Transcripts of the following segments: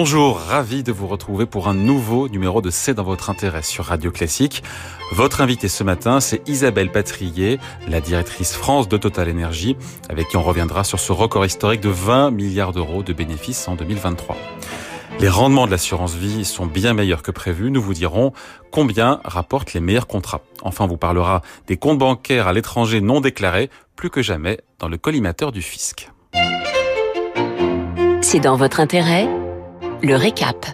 Bonjour, ravi de vous retrouver pour un nouveau numéro de C'est dans votre intérêt sur Radio Classique. Votre invité ce matin, c'est Isabelle Patrier, la directrice France de Total Energy, avec qui on reviendra sur ce record historique de 20 milliards d'euros de bénéfices en 2023. Les rendements de l'assurance vie sont bien meilleurs que prévu. Nous vous dirons combien rapportent les meilleurs contrats. Enfin, on vous parlera des comptes bancaires à l'étranger non déclarés, plus que jamais dans le collimateur du fisc. C'est dans votre intérêt le récap.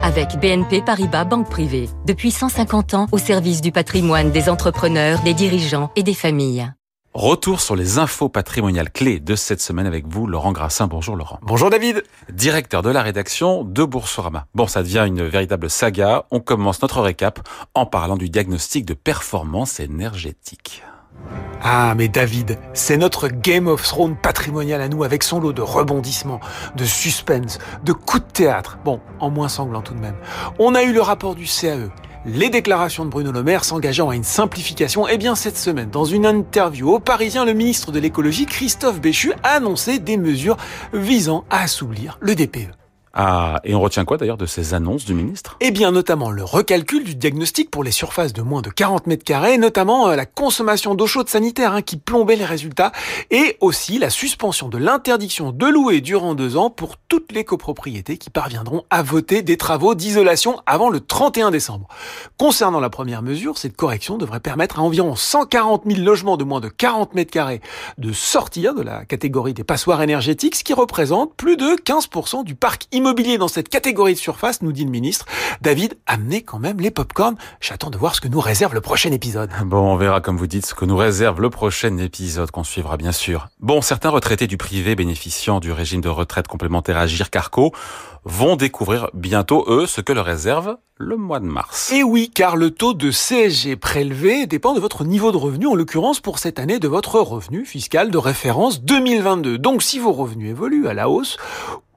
Avec BNP Paribas Banque Privée, depuis 150 ans au service du patrimoine des entrepreneurs, des dirigeants et des familles. Retour sur les infos patrimoniales clés de cette semaine avec vous, Laurent Grassin. Bonjour Laurent. Bonjour David. Directeur de la rédaction de Boursorama. Bon, ça devient une véritable saga. On commence notre récap en parlant du diagnostic de performance énergétique. Ah, mais David, c'est notre Game of Thrones patrimonial à nous, avec son lot de rebondissements, de suspense, de coups de théâtre. Bon, en moins sanglant tout de même. On a eu le rapport du CAE, les déclarations de Bruno Le Maire s'engageant à une simplification. Eh bien, cette semaine, dans une interview au Parisien, le ministre de l'écologie, Christophe Béchu, a annoncé des mesures visant à assouplir le DPE. Ah, et on retient quoi d'ailleurs de ces annonces du ministre? Eh bien, notamment le recalcul du diagnostic pour les surfaces de moins de 40 mètres carrés, notamment euh, la consommation d'eau chaude sanitaire hein, qui plombait les résultats, et aussi la suspension de l'interdiction de louer durant deux ans pour toutes les copropriétés qui parviendront à voter des travaux d'isolation avant le 31 décembre. Concernant la première mesure, cette correction devrait permettre à environ 140 000 logements de moins de 40 mètres carrés de sortir de la catégorie des passoires énergétiques, ce qui représente plus de 15% du parc immobilier immobilier dans cette catégorie de surface, nous dit le ministre. David, amenez quand même les popcorns. J'attends de voir ce que nous réserve le prochain épisode. Bon, on verra, comme vous dites, ce que nous réserve le prochain épisode qu'on suivra, bien sûr. Bon, certains retraités du privé bénéficiant du régime de retraite complémentaire à Carco vont découvrir bientôt, eux, ce que leur réserve le mois de mars. Et oui, car le taux de CSG prélevé dépend de votre niveau de revenu, en l'occurrence pour cette année de votre revenu fiscal de référence 2022. Donc si vos revenus évoluent à la hausse,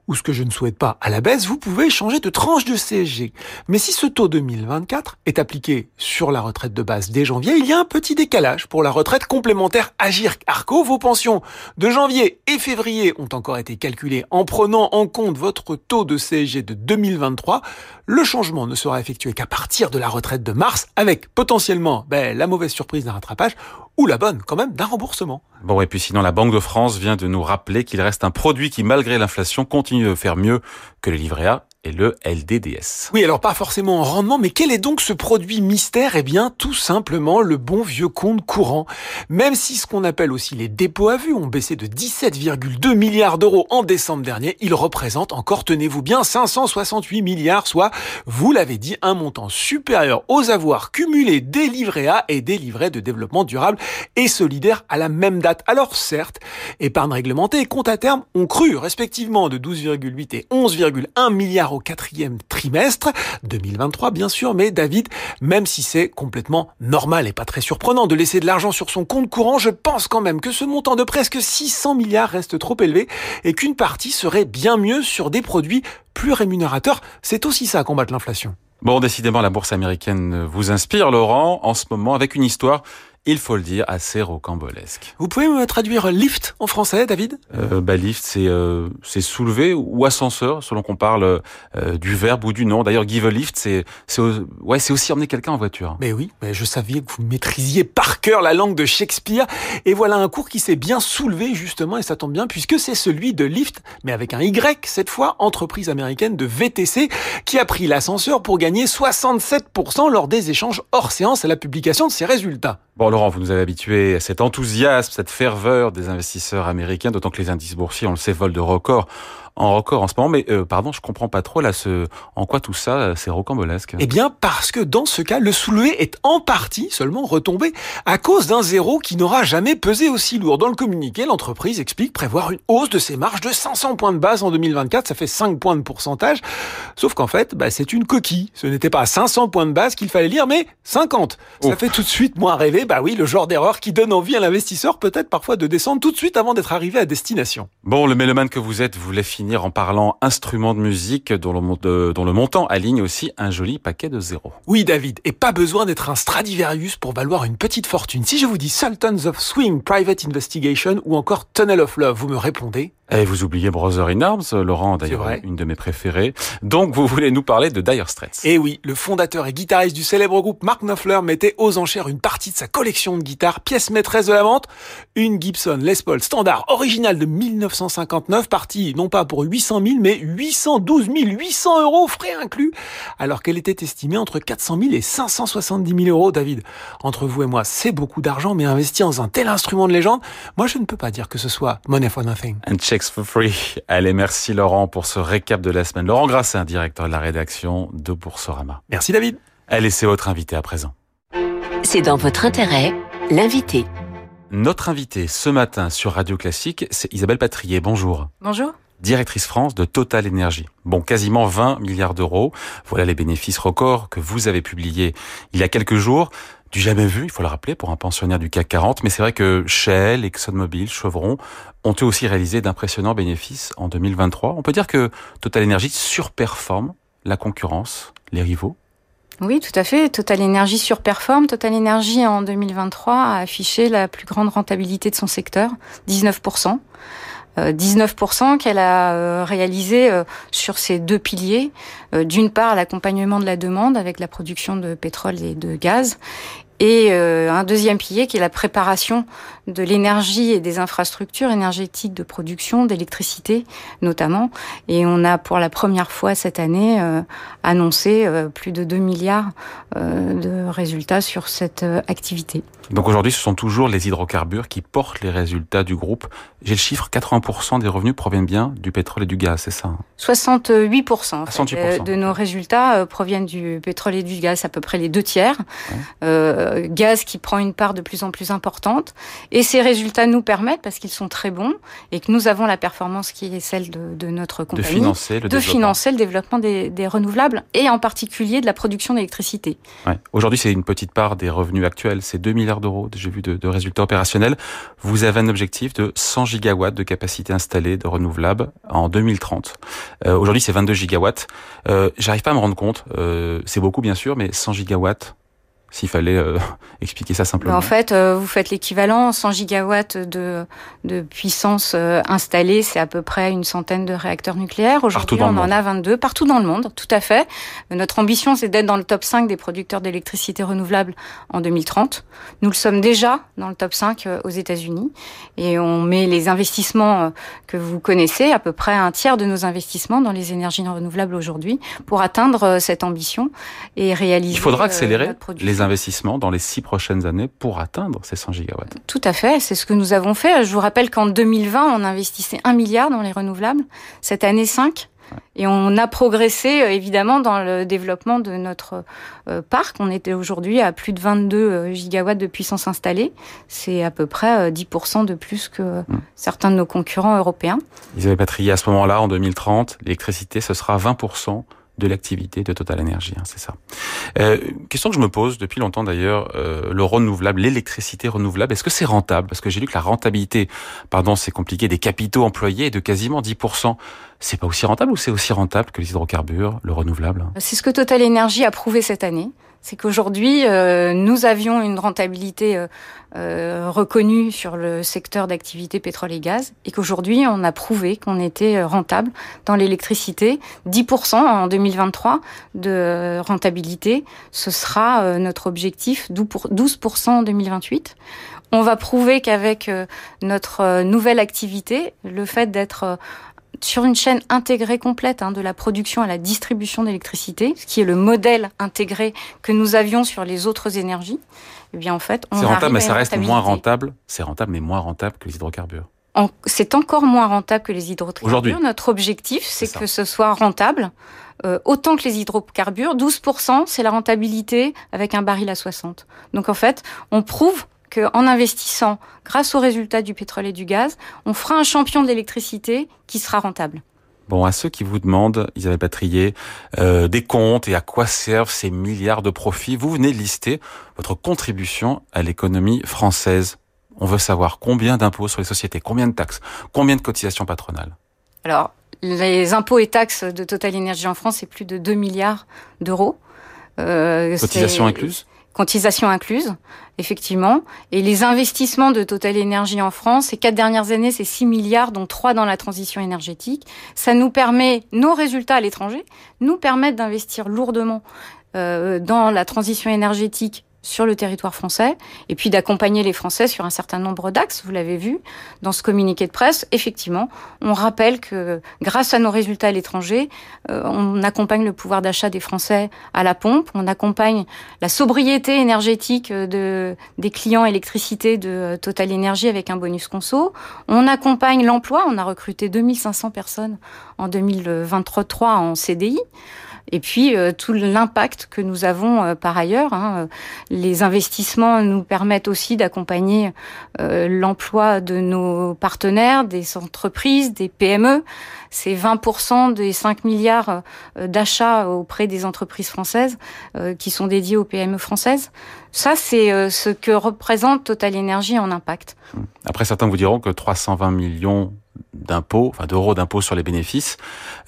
ou ce que je ne souhaite pas à la baisse, vous pouvez changer de tranche de CSG. Mais si ce taux 2024 est appliqué sur la retraite de base dès janvier, il y a un petit décalage pour la retraite complémentaire Agir Arco. Vos pensions de janvier et février ont encore été calculées en prenant en compte votre taux de CSG de 2023. Le changement ne sera effectué qu'à partir de la retraite de mars, avec potentiellement ben, la mauvaise surprise d'un rattrapage ou la bonne quand même d'un remboursement. Bon, et puis sinon, la Banque de France vient de nous rappeler qu'il reste un produit qui, malgré l'inflation, continue de faire mieux que le livret A et le LDDS. Oui, alors pas forcément en rendement, mais quel est donc ce produit mystère? Eh bien, tout simplement le bon vieux compte courant. Même si ce qu'on appelle aussi les dépôts à vue ont baissé de 17,2 milliards d'euros en décembre dernier, ils représentent encore, tenez-vous bien, 568 milliards, soit, vous l'avez dit, un montant supérieur aux avoirs cumulés des livrets A et des livrets de développement durable et solidaire à la même date. Alors certes, épargne réglementée et compte à terme ont cru respectivement de 12,8 et 11,1 milliards au quatrième trimestre 2023, bien sûr. Mais David, même si c'est complètement normal et pas très surprenant de laisser de l'argent sur son compte courant, je pense quand même que ce montant de presque 600 milliards reste trop élevé et qu'une partie serait bien mieux sur des produits plus rémunérateurs. C'est aussi ça combattre l'inflation. Bon, décidément, la bourse américaine vous inspire, Laurent, en ce moment, avec une histoire il faut le dire, assez rocambolesque. Vous pouvez me traduire lift en français, David? Euh, bah, Lift, c'est euh, c'est soulever ou ascenseur, selon qu'on parle euh, du verbe ou du nom. D'ailleurs, give a lift, c'est c'est ouais, c'est aussi emmener quelqu'un en voiture. Mais oui, mais je savais que vous maîtrisiez par cœur la langue de Shakespeare. Et voilà un cours qui s'est bien soulevé justement, et ça tombe bien puisque c'est celui de Lyft, mais avec un Y cette fois, entreprise américaine de VTC, qui a pris l'ascenseur pour gagner 67% lors des échanges hors séance à la publication de ses résultats. Bon, Laurent, vous nous avez habitués à cet enthousiasme, cette ferveur des investisseurs américains, d'autant que les indices boursiers, on le sait, volent de records en record en ce moment. Mais euh, pardon, je comprends pas trop là ce en quoi tout ça c'est rocambolesque. Eh bien parce que dans ce cas, le soulevé est en partie seulement retombé à cause d'un zéro qui n'aura jamais pesé aussi lourd. Dans le communiqué, l'entreprise explique prévoir une hausse de ses marges de 500 points de base en 2024. Ça fait 5 points de pourcentage. Sauf qu'en fait, bah, c'est une coquille. Ce n'était pas 500 points de base qu'il fallait lire, mais 50. Ça fait tout de suite moins rêver. Bah oui, le genre d'erreur qui donne envie à l'investisseur peut-être parfois de descendre tout de suite avant d'être arrivé à destination. Bon, le mélomane que vous êtes voulait finir en parlant instrument de musique dont le, dont le montant aligne aussi un joli paquet de zéros. Oui David, et pas besoin d'être un Stradivarius pour valoir une petite fortune. Si je vous dis Sultans of Swing, Private Investigation ou encore Tunnel of Love, vous me répondez et vous oubliez Brother in Arms, Laurent, d'ailleurs une de mes préférées. Donc vous voulez nous parler de Dire Straits. Eh oui, le fondateur et guitariste du célèbre groupe Mark Knopfler mettait aux enchères une partie de sa collection de guitares, pièce maîtresse de la vente, une Gibson Les Paul standard originale de 1959, partie non pas pour 800 000 mais 812 800 euros frais inclus, alors qu'elle était estimée entre 400 000 et 570 000 euros, David. Entre vous et moi, c'est beaucoup d'argent, mais investi dans un tel instrument de légende, moi je ne peux pas dire que ce soit money for nothing. For Free. Allez, merci Laurent pour ce récap de la semaine. Laurent Grassin, directeur de la rédaction de Boursorama. Merci David. Allez, c'est votre invité à présent. C'est dans votre intérêt, l'invité. Notre invité ce matin sur Radio Classique, c'est Isabelle Patrier. Bonjour. Bonjour directrice France de Total Energy. Bon, quasiment 20 milliards d'euros. Voilà les bénéfices records que vous avez publiés il y a quelques jours du jamais vu, il faut le rappeler, pour un pensionnaire du CAC 40. Mais c'est vrai que Shell, ExxonMobil, Chevron ont eux aussi réalisé d'impressionnants bénéfices en 2023. On peut dire que Total Energy surperforme la concurrence, les rivaux oui, tout à fait. Total Energy surperforme. Total Energy en 2023 a affiché la plus grande rentabilité de son secteur, 19%. 19% euh, qu'elle a euh, réalisé euh, sur ces deux piliers. D'une part, l'accompagnement de la demande avec la production de pétrole et de gaz, et un deuxième pilier qui est la préparation de l'énergie et des infrastructures énergétiques de production, d'électricité notamment. Et on a pour la première fois cette année euh, annoncé euh, plus de 2 milliards euh, de résultats sur cette activité. Donc aujourd'hui, ce sont toujours les hydrocarbures qui portent les résultats du groupe. J'ai le chiffre, 80% des revenus proviennent bien du pétrole et du gaz, c'est ça 68%, hein fait, de nos résultats proviennent du pétrole et du gaz, à peu près les deux tiers. gaz qui prend une part de plus en plus importante et ces résultats nous permettent, parce qu'ils sont très bons, et que nous avons la performance qui est celle de, notre compagnie, de financer le, de financer le développement des, renouvelables, et en particulier de la production d'électricité. Ouais. Aujourd'hui, c'est une petite part des revenus actuels, c'est 2 milliards d'euros, j'ai vu, de, résultats opérationnels. Vous avez un objectif de 100 gigawatts de capacité installée de renouvelables en 2030. Euh, Aujourd'hui, c'est 22 gigawatts. Euh, J'arrive pas à me rendre compte, euh, c'est beaucoup bien sûr, mais 100 gigawatts, s'il fallait euh, expliquer ça simplement. En fait, euh, vous faites l'équivalent, 100 gigawatts de, de puissance euh, installée, c'est à peu près une centaine de réacteurs nucléaires. Aujourd'hui, on en a 22 partout dans le monde, tout à fait. Notre ambition, c'est d'être dans le top 5 des producteurs d'électricité renouvelable en 2030. Nous le sommes déjà dans le top 5 aux États-Unis et on met les investissements que vous connaissez, à peu près un tiers de nos investissements dans les énergies renouvelables aujourd'hui pour atteindre cette ambition et réaliser. Il faudra accélérer les investissements dans les six prochaines années pour atteindre ces 100 gigawatts. Tout à fait, c'est ce que nous avons fait. Je vous rappelle qu'en 2020, on investissait 1 milliard dans les renouvelables. Cette année, 5. Et on a progressé euh, évidemment dans le développement de notre euh, parc. On était aujourd'hui à plus de 22 euh, gigawatts de puissance installée. C'est à peu près 10% de plus que mm. certains de nos concurrents européens. Ils avaient patrié à ce moment-là, en 2030, l'électricité, ce sera 20% de l'activité de Total Energy, hein, c'est ça. Euh, question que je me pose depuis longtemps d'ailleurs, euh, le renouvelable, l'électricité renouvelable, est-ce que c'est rentable? Parce que j'ai lu que la rentabilité, pardon, c'est compliqué, des capitaux employés est de quasiment 10%. C'est pas aussi rentable ou c'est aussi rentable que les hydrocarbures, le renouvelable? C'est ce que Total Energy a prouvé cette année c'est qu'aujourd'hui, euh, nous avions une rentabilité euh, euh, reconnue sur le secteur d'activité pétrole et gaz, et qu'aujourd'hui, on a prouvé qu'on était rentable dans l'électricité. 10% en 2023 de rentabilité, ce sera notre objectif, 12% en 2028. On va prouver qu'avec notre nouvelle activité, le fait d'être sur une chaîne intégrée complète hein, de la production à la distribution d'électricité, ce qui est le modèle intégré que nous avions sur les autres énergies, eh bien en fait, on c'est rentable, mais ça reste moins rentable. C'est rentable, mais moins rentable que les hydrocarbures. c'est encore moins rentable que les hydrocarbures. Aujourd'hui, notre objectif, c'est, que ce soit rentable. Euh, autant que les hydrocarbures, 12%, c'est la rentabilité avec un baril à 60. Donc en fait, on prouve qu'en investissant grâce aux résultats du pétrole et du gaz, on fera un champion de l'électricité qui sera rentable. Bon, à ceux qui vous demandent, Isabelle Patrier, euh, des comptes et à quoi servent ces milliards de profits, vous venez de lister votre contribution à l'économie française. On veut savoir combien d'impôts sur les sociétés, combien de taxes, combien de cotisations patronales. Alors, Les impôts et taxes de Total Energy en France, c'est plus de 2 milliards d'euros. Euh, Cotisation incluse Cotisation incluse, effectivement. Et les investissements de Total Energy en France, ces quatre dernières années, c'est 6 milliards, dont 3 dans la transition énergétique. Ça nous permet, nos résultats à l'étranger, nous permettent d'investir lourdement euh, dans la transition énergétique sur le territoire français et puis d'accompagner les Français sur un certain nombre d'axes. Vous l'avez vu dans ce communiqué de presse. Effectivement, on rappelle que grâce à nos résultats à l'étranger, euh, on accompagne le pouvoir d'achat des Français à la pompe, on accompagne la sobriété énergétique de, des clients électricité de Total Energy avec un bonus conso. On accompagne l'emploi. On a recruté 2500 personnes en 2023 en CDI. Et puis euh, tout l'impact que nous avons euh, par ailleurs. Hein, les investissements nous permettent aussi d'accompagner euh, l'emploi de nos partenaires, des entreprises, des PME. C'est 20% des 5 milliards d'achats auprès des entreprises françaises qui sont dédiés aux PME françaises. Ça, c'est ce que représente Total Energy en impact. Après, certains vous diront que 320 millions d'impôts, enfin d'euros d'impôts sur les bénéfices.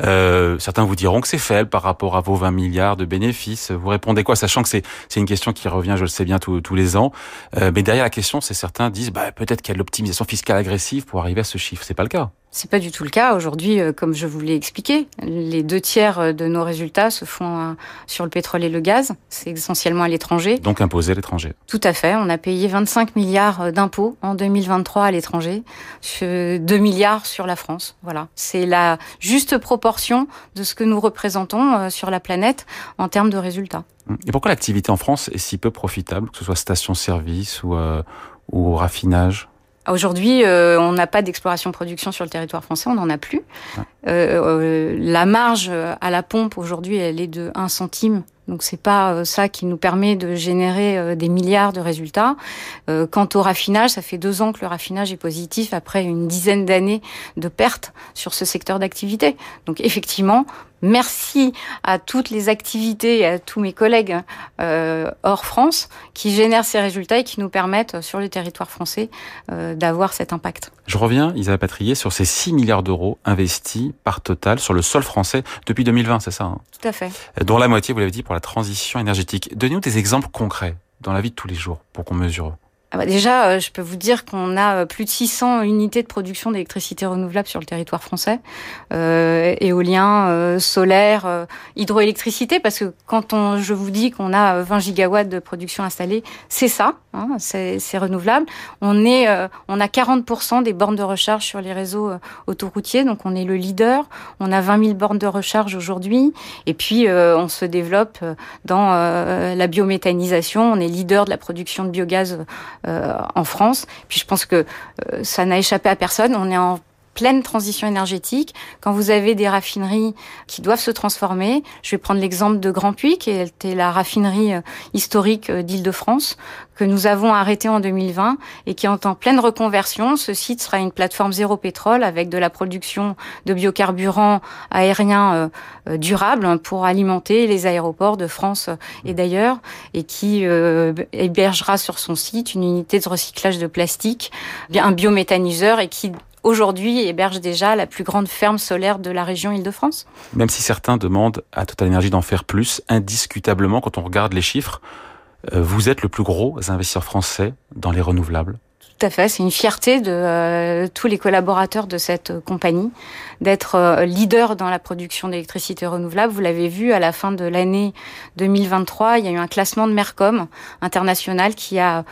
Euh, certains vous diront que c'est faible par rapport à vos 20 milliards de bénéfices. Vous répondez quoi, sachant que c'est une question qui revient, je le sais bien, tous, tous les ans. Euh, mais derrière la question, c'est certains disent bah, peut-être qu'il y a de l'optimisation fiscale agressive pour arriver à ce chiffre. C'est pas le cas. C'est pas du tout le cas aujourd'hui, euh, comme je vous l'ai expliqué. Les deux tiers euh, de nos résultats se font euh, sur le pétrole et le gaz. C'est essentiellement à l'étranger. Donc imposé à l'étranger. Tout à fait. On a payé 25 milliards d'impôts en 2023 à l'étranger, 2 milliards sur la France. Voilà. C'est la juste proportion de ce que nous représentons sur la planète en termes de résultats. Et pourquoi l'activité en France est si peu profitable, que ce soit station-service ou, ou raffinage? Aujourd'hui, euh, on n'a pas d'exploration-production sur le territoire français, on n'en a plus. Euh, euh, la marge à la pompe aujourd'hui, elle est de 1 centime donc c'est pas euh, ça qui nous permet de générer euh, des milliards de résultats. Euh, quant au raffinage, ça fait deux ans que le raffinage est positif après une dizaine d'années de pertes sur ce secteur d'activité. Donc effectivement, merci à toutes les activités et à tous mes collègues hors France qui génèrent ces résultats et qui nous permettent sur le territoire français d'avoir cet impact. Je reviens, Isabelle Patrier, sur ces 6 milliards d'euros investis par Total sur le sol français depuis 2020, c'est ça hein? Tout à fait. Dont la moitié, vous l'avez dit, pour la transition énergétique. Donnez-nous des exemples concrets dans la vie de tous les jours pour qu'on mesure. Ah bah déjà, euh, je peux vous dire qu'on a euh, plus de 600 unités de production d'électricité renouvelable sur le territoire français, euh, éolien, euh, solaire, euh, hydroélectricité, parce que quand on, je vous dis qu'on a 20 gigawatts de production installée, c'est ça, hein, c'est renouvelable. On est, on a 40% des bornes de recharge sur les réseaux autoroutiers, donc on est le leader. On a 20 000 bornes de recharge aujourd'hui, et puis on se développe dans la biométhanisation. On est leader de la production de biogaz euh, en France. Puis je pense que euh, ça n'a échappé à personne. On est en pleine transition énergétique. Quand vous avez des raffineries qui doivent se transformer, je vais prendre l'exemple de Grand Puy, qui était la raffinerie euh, historique d'Île-de-France, que nous avons arrêté en 2020 et qui est en pleine reconversion. Ce site sera une plateforme zéro pétrole avec de la production de biocarburants aériens durables pour alimenter les aéroports de France et d'ailleurs et qui hébergera sur son site une unité de recyclage de plastique, un biométhaniseur et qui aujourd'hui héberge déjà la plus grande ferme solaire de la région Île-de-France. Même si certains demandent à Total Energy d'en faire plus, indiscutablement, quand on regarde les chiffres, euh, vous êtes le plus gros investisseur français dans les renouvelables. Tout à fait, c'est une fierté de euh, tous les collaborateurs de cette euh, compagnie d'être euh, leader dans la production d'électricité renouvelable. Vous l'avez vu à la fin de l'année 2023, il y a eu un classement de Mercom international qui a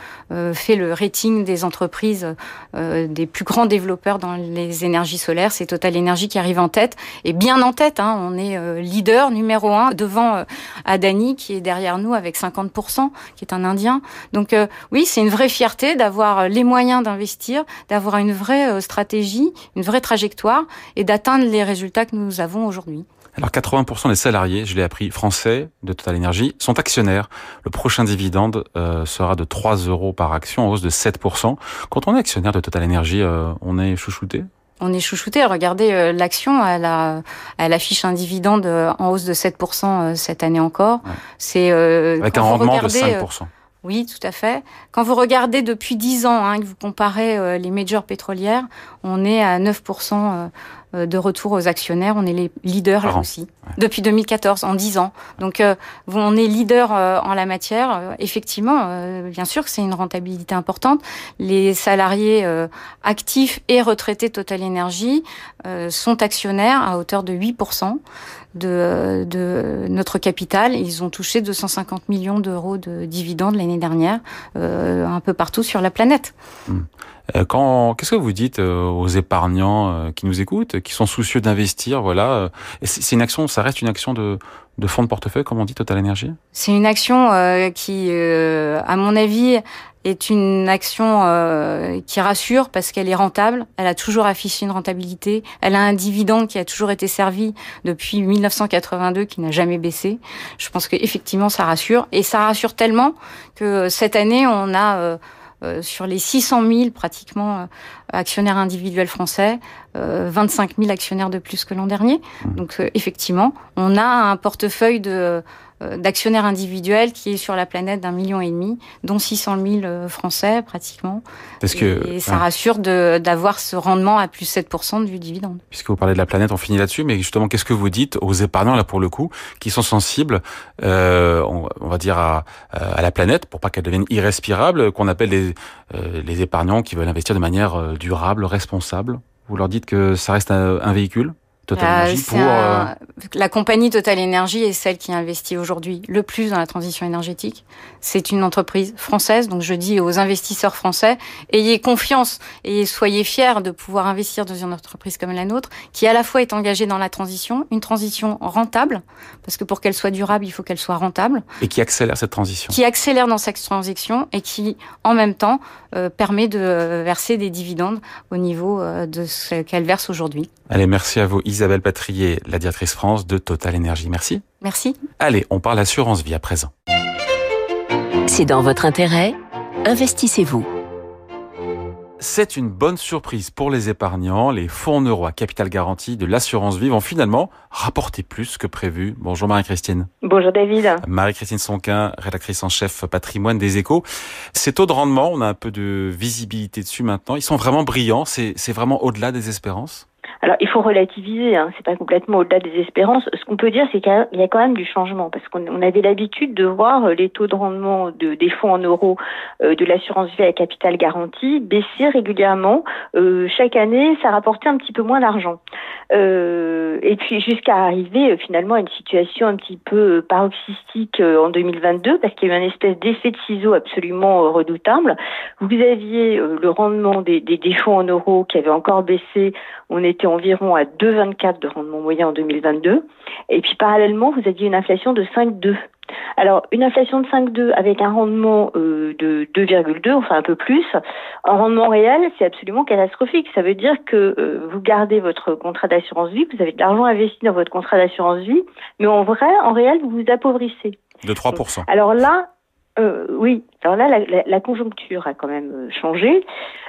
fait le rating des entreprises des plus grands développeurs dans les énergies solaires. C'est Total Energy qui arrive en tête et bien en tête. Hein, on est leader numéro un devant Adani qui est derrière nous avec 50%, qui est un Indien. Donc oui, c'est une vraie fierté d'avoir les moyens d'investir, d'avoir une vraie euh, stratégie, une vraie trajectoire et d'atteindre les résultats que nous avons aujourd'hui. Alors 80% des salariés, je l'ai appris, français de Total Energy sont actionnaires. Le prochain dividende euh, sera de 3 euros par action, en hausse de 7%. Quand on est actionnaire de Total Energy, euh, on est chouchouté? On est chouchouté. Regardez l'action, elle, elle affiche un dividende en hausse de 7% cette année encore. C'est avec un rendement de 5%. Oui, tout à fait. Quand vous regardez depuis 10 ans, hein, que vous comparez euh, les majors pétrolières, on est à 9% euh, de retour aux actionnaires. On est les leaders là aussi depuis 2014, en 10 ans. Donc on est leader en la matière. effectivement, bien sûr que c'est une rentabilité importante. Les salariés actifs et retraités Total Energy sont actionnaires à hauteur de 8% de, de notre capital. Ils ont touché 250 millions d'euros de dividendes l'année dernière, euh, un peu partout sur la planète. Hmm. Euh, quand, qu'est-ce que vous dites euh, aux épargnants qui nous écoutent, qui sont soucieux d'investir, voilà C'est une action, ça reste une action de, de fonds de portefeuille, comme on dit, Total Energy? C'est une action qui, à mon avis, est une action euh, qui rassure parce qu'elle est rentable. Elle a toujours affiché une rentabilité. Elle a un dividende qui a toujours été servi depuis 1982, qui n'a jamais baissé. Je pense qu'effectivement, ça rassure. Et ça rassure tellement que cette année, on a... Euh, euh sur les 600 000 pratiquement euh, actionnaires individuels français, euh, 25 000 actionnaires de plus que l'an dernier. Mmh. Donc effectivement, on a un portefeuille de euh, d'actionnaires individuels qui est sur la planète d'un million et demi, dont 600 000 euh, Français pratiquement. Parce que, et ça rassure d'avoir ce rendement à plus 7% du dividende. Puisque vous parlez de la planète, on finit là-dessus, mais justement, qu'est-ce que vous dites aux épargnants, là pour le coup, qui sont sensibles, euh, on, va dire, à, à la planète, pour pas qu'elle devienne irrespirable, qu'on appelle les, euh, les épargnants qui veulent investir de manière durable, responsable? Vous leur dites que ça reste un véhicule? Total euh, pour euh, la compagnie Total Energy est celle qui investit aujourd'hui le plus dans la transition énergétique. C'est une entreprise française, donc je dis aux investisseurs français ayez confiance et soyez fiers de pouvoir investir dans une entreprise comme la nôtre, qui à la fois est engagée dans la transition, une transition rentable, parce que pour qu'elle soit durable, il faut qu'elle soit rentable, et qui accélère cette transition, qui accélère dans cette transition et qui en même temps euh, permet de verser des dividendes au niveau de ce qu'elle verse aujourd'hui. Allez, merci à vous. Isabelle Patrier, la directrice France de Total Énergie. Merci. Merci. Allez, on parle assurance vie à présent. C'est dans votre intérêt. Investissez-vous. C'est une bonne surprise pour les épargnants. Les fonds en euros à capital garanti de l'assurance vie vont finalement rapporter plus que prévu. Bonjour Marie-Christine. Bonjour David. Marie-Christine Sonquin, rédactrice en chef patrimoine des échos. Ces taux de rendement, on a un peu de visibilité dessus maintenant. Ils sont vraiment brillants. C'est vraiment au-delà des espérances? Alors, il faut relativiser, hein, c'est pas complètement au-delà des espérances. Ce qu'on peut dire, c'est qu'il y a quand même du changement, parce qu'on avait l'habitude de voir euh, les taux de rendement de, des fonds en euros euh, de l'assurance vie à capital garanti baisser régulièrement. Euh, chaque année, ça rapportait un petit peu moins d'argent. Euh, et puis jusqu'à arriver euh, finalement à une situation un petit peu paroxystique en 2022, parce qu'il y a eu un espèce d'effet de ciseau absolument redoutable. Vous aviez le rendement des, des, des fonds en euros qui avait encore baissé. On était environ à 2,24 de rendement moyen en 2022. Et puis parallèlement, vous aviez une inflation de 5,2. Alors, une inflation de 5,2 avec un rendement euh, de 2,2, enfin un peu plus, en rendement réel, c'est absolument catastrophique. Ça veut dire que euh, vous gardez votre contrat d'assurance vie, vous avez de l'argent investi dans votre contrat d'assurance vie, mais en vrai, en réel, vous vous appauvrissez. De 3%. Alors là, euh, oui, alors là, la, la, conjoncture a quand même euh, changé.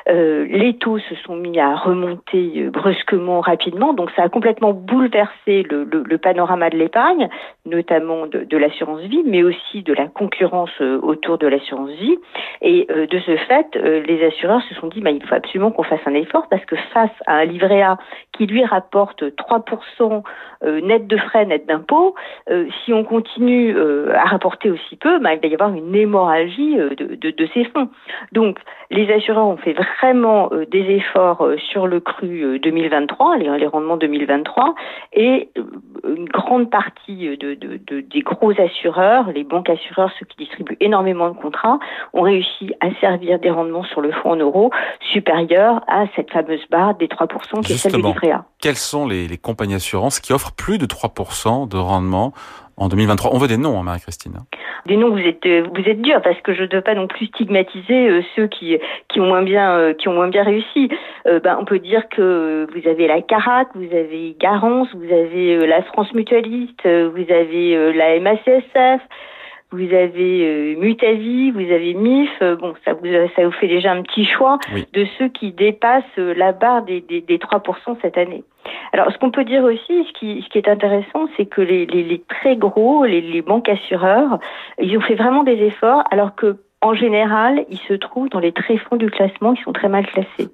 Euh, les taux se sont mis à remonter euh, brusquement, rapidement, donc ça a complètement bouleversé le, le, le panorama de l'épargne, notamment de, de l'assurance vie, mais aussi de la concurrence autour de l'assurance vie. Et de ce fait, les assureurs se sont dit, bah, il faut absolument qu'on fasse un effort parce que face à un livret A qui lui rapporte 3% net de frais, net d'impôts, si on continue à rapporter aussi peu, bah, il va y avoir une hémorragie de, de, de, ces fonds. Donc, les assureurs ont fait vraiment euh, des efforts euh, sur le cru 2023, euh, les, les rendements 2023, et une grande partie de, de, des gros assureurs, les banques assureurs, ceux qui distribuent énormément de contrats, ont réussi à servir des rendements sur le fonds en euros supérieurs à cette fameuse barre des 3% qui est celle du livret A. Quelles sont les, les compagnies assurances qui offrent plus de 3% de rendement en 2023 On veut des noms, hein, Marie-Christine. Des noms, vous êtes vous êtes dur parce que je ne dois pas non plus stigmatiser euh, ceux qui qui ont moins bien euh, qui ont moins bien réussi. Euh, ben, on peut dire que vous avez la Carac, vous avez Garance, vous avez la France Mutualiste, vous avez la MACSF vous avez Mutavi, vous avez MIF. bon, ça vous, ça vous fait déjà un petit choix de ceux qui dépassent la barre des, des, des 3% cette année. Alors, ce qu'on peut dire aussi, ce qui, ce qui est intéressant, c'est que les, les, les, très gros, les, les banques assureurs, ils ont fait vraiment des efforts, alors que en général, ils se trouvent dans les tréfonds du classement, ils sont très mal classés.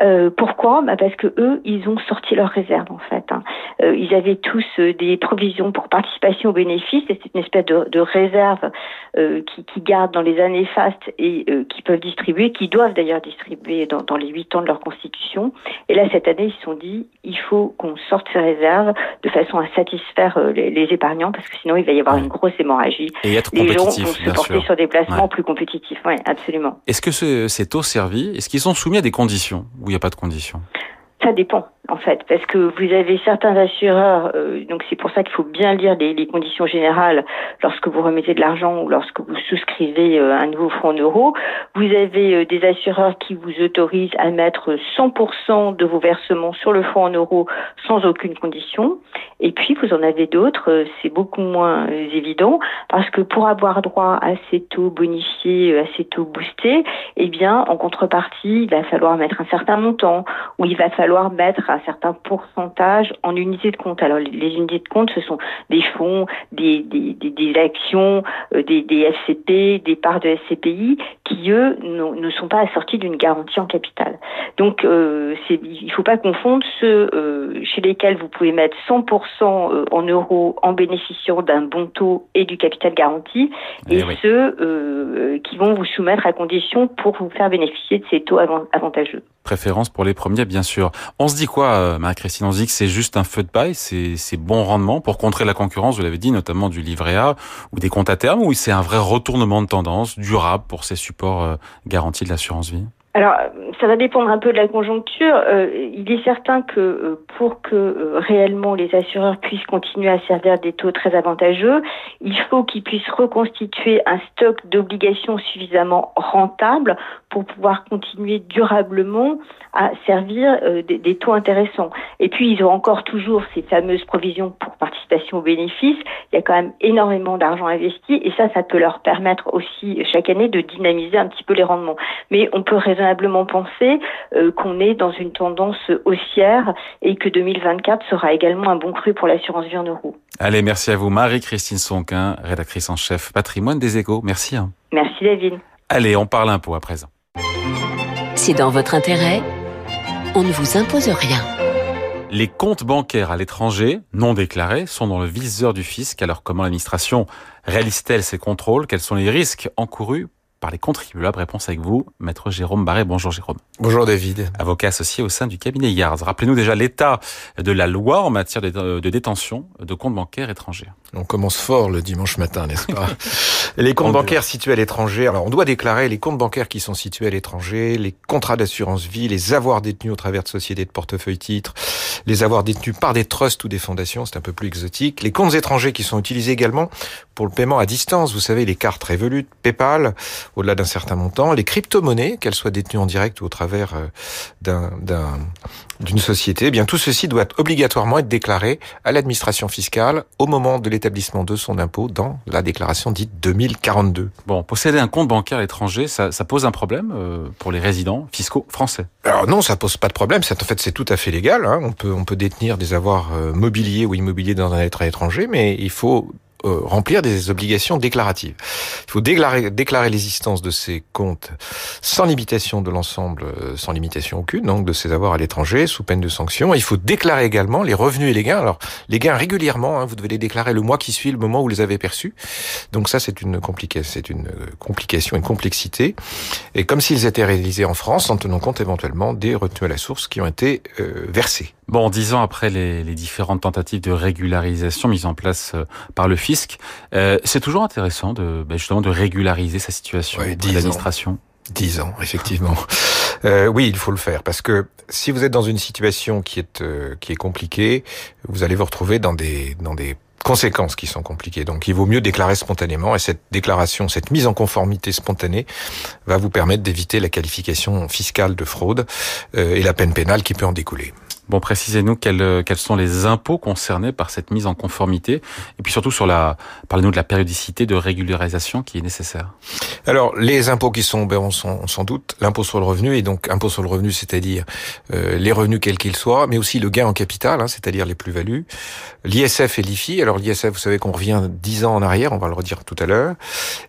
Euh, pourquoi? Bah Parce que eux, ils ont sorti leurs réserves en fait. Hein. Euh, ils avaient tous euh, des provisions pour participation aux bénéfices et c'est une espèce de, de réserve qui, qui gardent dans les années fastes et qui peuvent distribuer, qui doivent d'ailleurs distribuer dans, dans les huit ans de leur constitution. Et là, cette année, ils se sont dit, il faut qu'on sorte ces réserves de façon à satisfaire les, les, épargnants parce que sinon, il va y avoir une grosse hémorragie. Et être les gens vont se porter sûr. sur des placements Ouais. plus compétitifs. Oui, absolument. Est-ce que ce- ces taux servis, est-ce qu'ils sont soumis à des conditions ou il n'y a pas de conditions? Ça dépend, en fait, parce que vous avez certains assureurs, euh, donc c'est pour ça qu'il faut bien lire les, les conditions générales lorsque vous remettez de l'argent ou lorsque vous souscrivez euh, un nouveau fonds en euros. Vous avez euh, des assureurs qui vous autorisent à mettre 100% de vos versements sur le fonds en euros sans aucune condition. Et puis, vous en avez d'autres, euh, c'est beaucoup moins évident, parce que pour avoir droit à ces taux bonifiés, à ces taux boostés, eh bien, en contrepartie, il va falloir mettre un certain montant, ou il va falloir mettre un certain pourcentage en unités de compte. Alors, les- unités de compte, ce sont des fonds, des, des, des, des actions, euh, des, des FCP, des parts de SCPI, qui, eux, ne sont pas assortis d'une garantie en capital. Donc, euh, il ne faut pas confondre ceux euh, chez lesquels vous pouvez mettre 100% euh, en euros en bénéficiant d'un bon taux et du capital garanti, Eh et oui. ceux qui vont vous soumettre à condition pour vous faire bénéficier de ces taux avant- avantageux. Préférence pour les premiers, bien sûr. On se dit quoi, euh, Marie-Christine On se dit que c'est juste un feu de paille, c'est bon rendement pour contrer la concurrence, vous l'avez dit, notamment du livret A ou des comptes à terme, ou c'est un vrai retournement de tendance durable pour ces supports euh, garantis de l'assurance vie? Alors, ça va dépendre un peu de la conjoncture. Euh, il est certain que euh, pour que euh, réellement les assureurs puissent continuer à servir des taux très avantageux, il faut qu'ils puissent reconstituer un stock d'obligations suffisamment rentable pour pouvoir continuer durablement à servir euh, des, des taux intéressants. Et puis, ils ont encore toujours ces fameuses provisions pour participation aux bénéfices. Il y a quand même énormément d'argent investi et ça, ça peut leur permettre aussi chaque année de dynamiser un petit peu les rendements. Mais on peut raisonnablement penser euh, qu'on est dans une tendance haussière et que 2024 sera également un bon cru pour l'assurance vie en euros. Allez, merci à vous, Marie-Christine Sonquin, rédactrice en chef patrimoine des échos. Merci. hein. Merci David. Allez, on parle impôt à présent. C'est dans votre intérêt. On ne vous impose rien. Les comptes bancaires à l'étranger, non déclarés, sont dans le viseur du fisc. Alors comment l'administration réalise-t-elle ces contrôles? Quels sont les risques encourus par les contribuables Réponse avec vous, maître Jérôme Barré. Bonjour Jérôme. Bonjour David. Avocat associé au sein du cabinet Yards. Rappelez-nous déjà l'état de la loi en matière de, de détention de comptes bancaires étrangers. On commence fort le dimanche matin, n'est-ce pas Les comptes bancaires situés à l'étranger. Alors, on doit déclarer les comptes bancaires qui sont situés à l'étranger, les contrats d'assurance vie, les avoirs détenus au travers de sociétés de portefeuille titres, les avoirs détenus par des trusts ou des fondations, c'est un peu plus exotique. Les comptes étrangers qui sont utilisés également pour le paiement à distance. Vous savez, les cartes Revolut, PayPal, au-delà d'un certain montant, les crypto-monnaies, qu'elles soient détenues en direct ou au travers euh, d'un, d'un, d'une société, eh bien tout ceci doit obligatoirement être déclaré à l'administration fiscale au moment de l'établissement de son impôt dans la déclaration dite 2042. Bon, posséder un compte bancaire à l'étranger, ça, ça pose un problème euh, pour les résidents fiscaux français. Alors non, ça pose pas de problème. En fait c'est tout à fait légal. Hein. On peut on peut détenir des avoirs euh, mobiliers ou immobiliers dans un état étranger, mais il faut euh, remplir des obligations déclaratives. Il faut déclarer, déclarer l'existence de ces comptes sans limitation de l'ensemble, euh, sans limitation aucune, donc de ces avoirs à l'étranger, sous peine de sanction. Il faut déclarer également les revenus et les gains. Alors, les gains régulièrement, hein, vous devez les déclarer le mois qui suit le moment où vous les avez perçus. Donc ça, c'est une complication, c'est une euh, complication, une complexité. Et comme s'ils étaient réalisés en France, en tenant compte éventuellement des retenues à la source qui ont été euh, versées. Bon, dix ans après les, les différentes tentatives de régularisation mises en place euh, par le fisc, euh, c'est toujours intéressant de ben, justement de régulariser sa situation Ouais, l'administration. Dix ans, effectivement. Euh, oui, il faut le faire parce que si vous êtes dans une situation qui est euh, qui est compliquée, vous allez vous retrouver dans des dans des conséquences qui sont compliquées. Donc il vaut mieux déclarer spontanément et cette déclaration, cette mise en conformité spontanée va vous permettre d'éviter la qualification fiscale de fraude euh, et la peine pénale qui peut en découler. Bon, précisez-nous quels, quels sont les impôts concernés par cette mise en conformité et puis surtout sur la, parlez-nous de la périodicité de régularisation qui est nécessaire. Alors, les impôts qui sont, ben, on sont sans doute l'impôt sur le revenu et donc impôt sur le revenu, c'est-à-dire euh, les revenus quels qu'ils soient, mais aussi le gain en capital, hein, c'est-à-dire les plus-values, l'ISF et l'IFI. Alors l'ISF, vous savez qu'on revient dix ans en arrière, on va le redire tout à l'heure,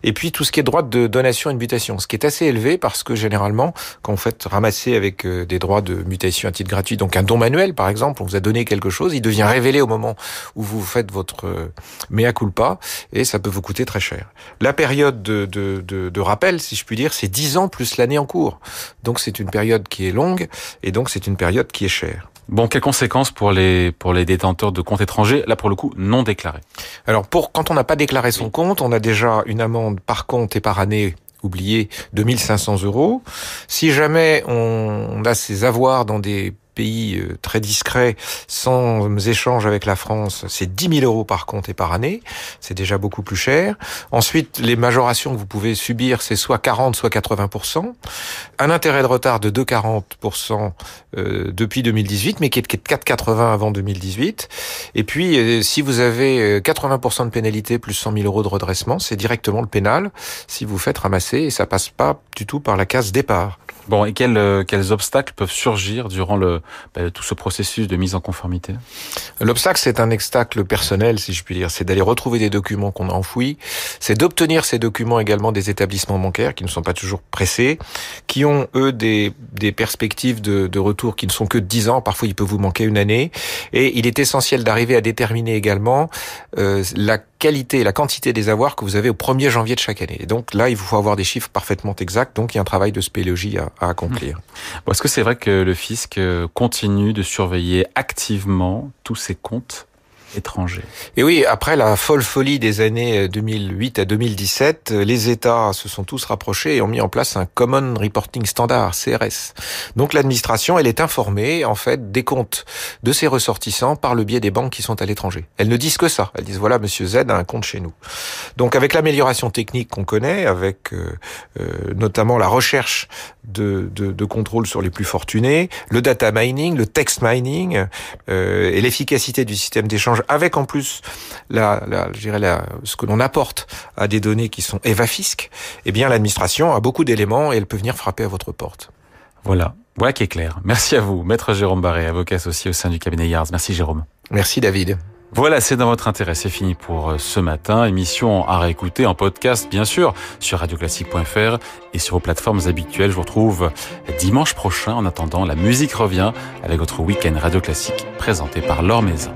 et puis tout ce qui est droit de donation et de mutation, ce qui est assez élevé parce que généralement, quand vous faites ramasser avec euh, des droits de mutation à titre gratuit, donc un don manuel par exemple, on vous a donné quelque chose, il devient révélé au moment où vous faites votre euh, mea culpa, et ça peut vous coûter très cher. La période de, de, de, de rappel, si je puis dire, c'est 10 ans plus l'année en cours. Donc c'est une période qui est longue, et donc c'est une période qui est chère. Bon, quelles conséquences pour les pour les détenteurs de comptes étrangers, là pour le coup non déclarés? Alors pour quand on n'a pas déclaré son compte, on a déjà une amende par compte et par année oublié de 1500 euros. Si jamais on a ses avoirs dans des pays euh, très discret, sans échange avec la France, c'est 10 000 euros par compte et par année. C'est déjà beaucoup plus cher. Ensuite, les majorations que vous pouvez subir, c'est soit 40, soit 80 Un intérêt de retard de 2,40 euh, depuis 2018, mais qui est de 4,80 avant 2018. Et puis, euh, si vous avez 80% de pénalité plus 100 000 euros de redressement, c'est directement le pénal si vous faites ramasser et ça passe pas du tout par la case départ. Bon, et quels, euh, quels obstacles peuvent surgir durant le, bah, tout ce processus de mise en conformité? L'obstacle, c'est un obstacle personnel, si je puis dire. C'est d'aller retrouver des documents qu'on a enfouis. C'est d'obtenir ces documents également des établissements bancaires qui ne sont pas toujours pressés, qui ont, eux, des, des perspectives de, de retour qui ne sont que de 10 ans. Parfois, il peut vous manquer une année. Et il est essentiel d'arriver à déterminer également euh, la qualité, la quantité des avoirs que vous avez au 1er janvier de chaque année. Et donc là, il vous faut avoir des chiffres parfaitement exacts. Donc il y a un travail de spéléologie à, à accomplir. Est-ce que c'est vrai que le fisc euh, continue de surveiller activement tous ses comptes Et oui, après la folle folie des années 2008 à 2017, les États se sont tous rapprochés et ont mis en place un Common Reporting Standard, CRS. Donc l'administration, elle est informée en fait des comptes de ses ressortissants par le biais des banques qui sont à l'étranger. Elles ne disent que ça. Elles disent voilà, Monsieur Z a un compte chez nous. Donc avec l'amélioration technique qu'on connaît, avec euh, euh, notamment la recherche de, de, de, contrôle sur les plus fortunés, le data mining, le text mining euh, et l'efficacité du système d'échange avec en plus la, la, je dirais la, ce que l'on apporte à des données qui sont évafisques, eh bien l'administration a beaucoup d'éléments et elle peut venir frapper à votre porte. Voilà, voilà qui est clair. Merci à vous, maître Jérôme Barré, avocat associé au sein du cabinet Yards. Merci Jérôme. Merci David. Voilà, c'est dans votre intérêt. C'est fini pour euh, ce matin. Émission à réécouter en podcast, bien sûr, sur radioclassique.fr et sur vos plateformes habituelles. Je vous retrouve dimanche prochain. En attendant, la musique revient avec votre week-end Radio Classique présenté par Laure Maison.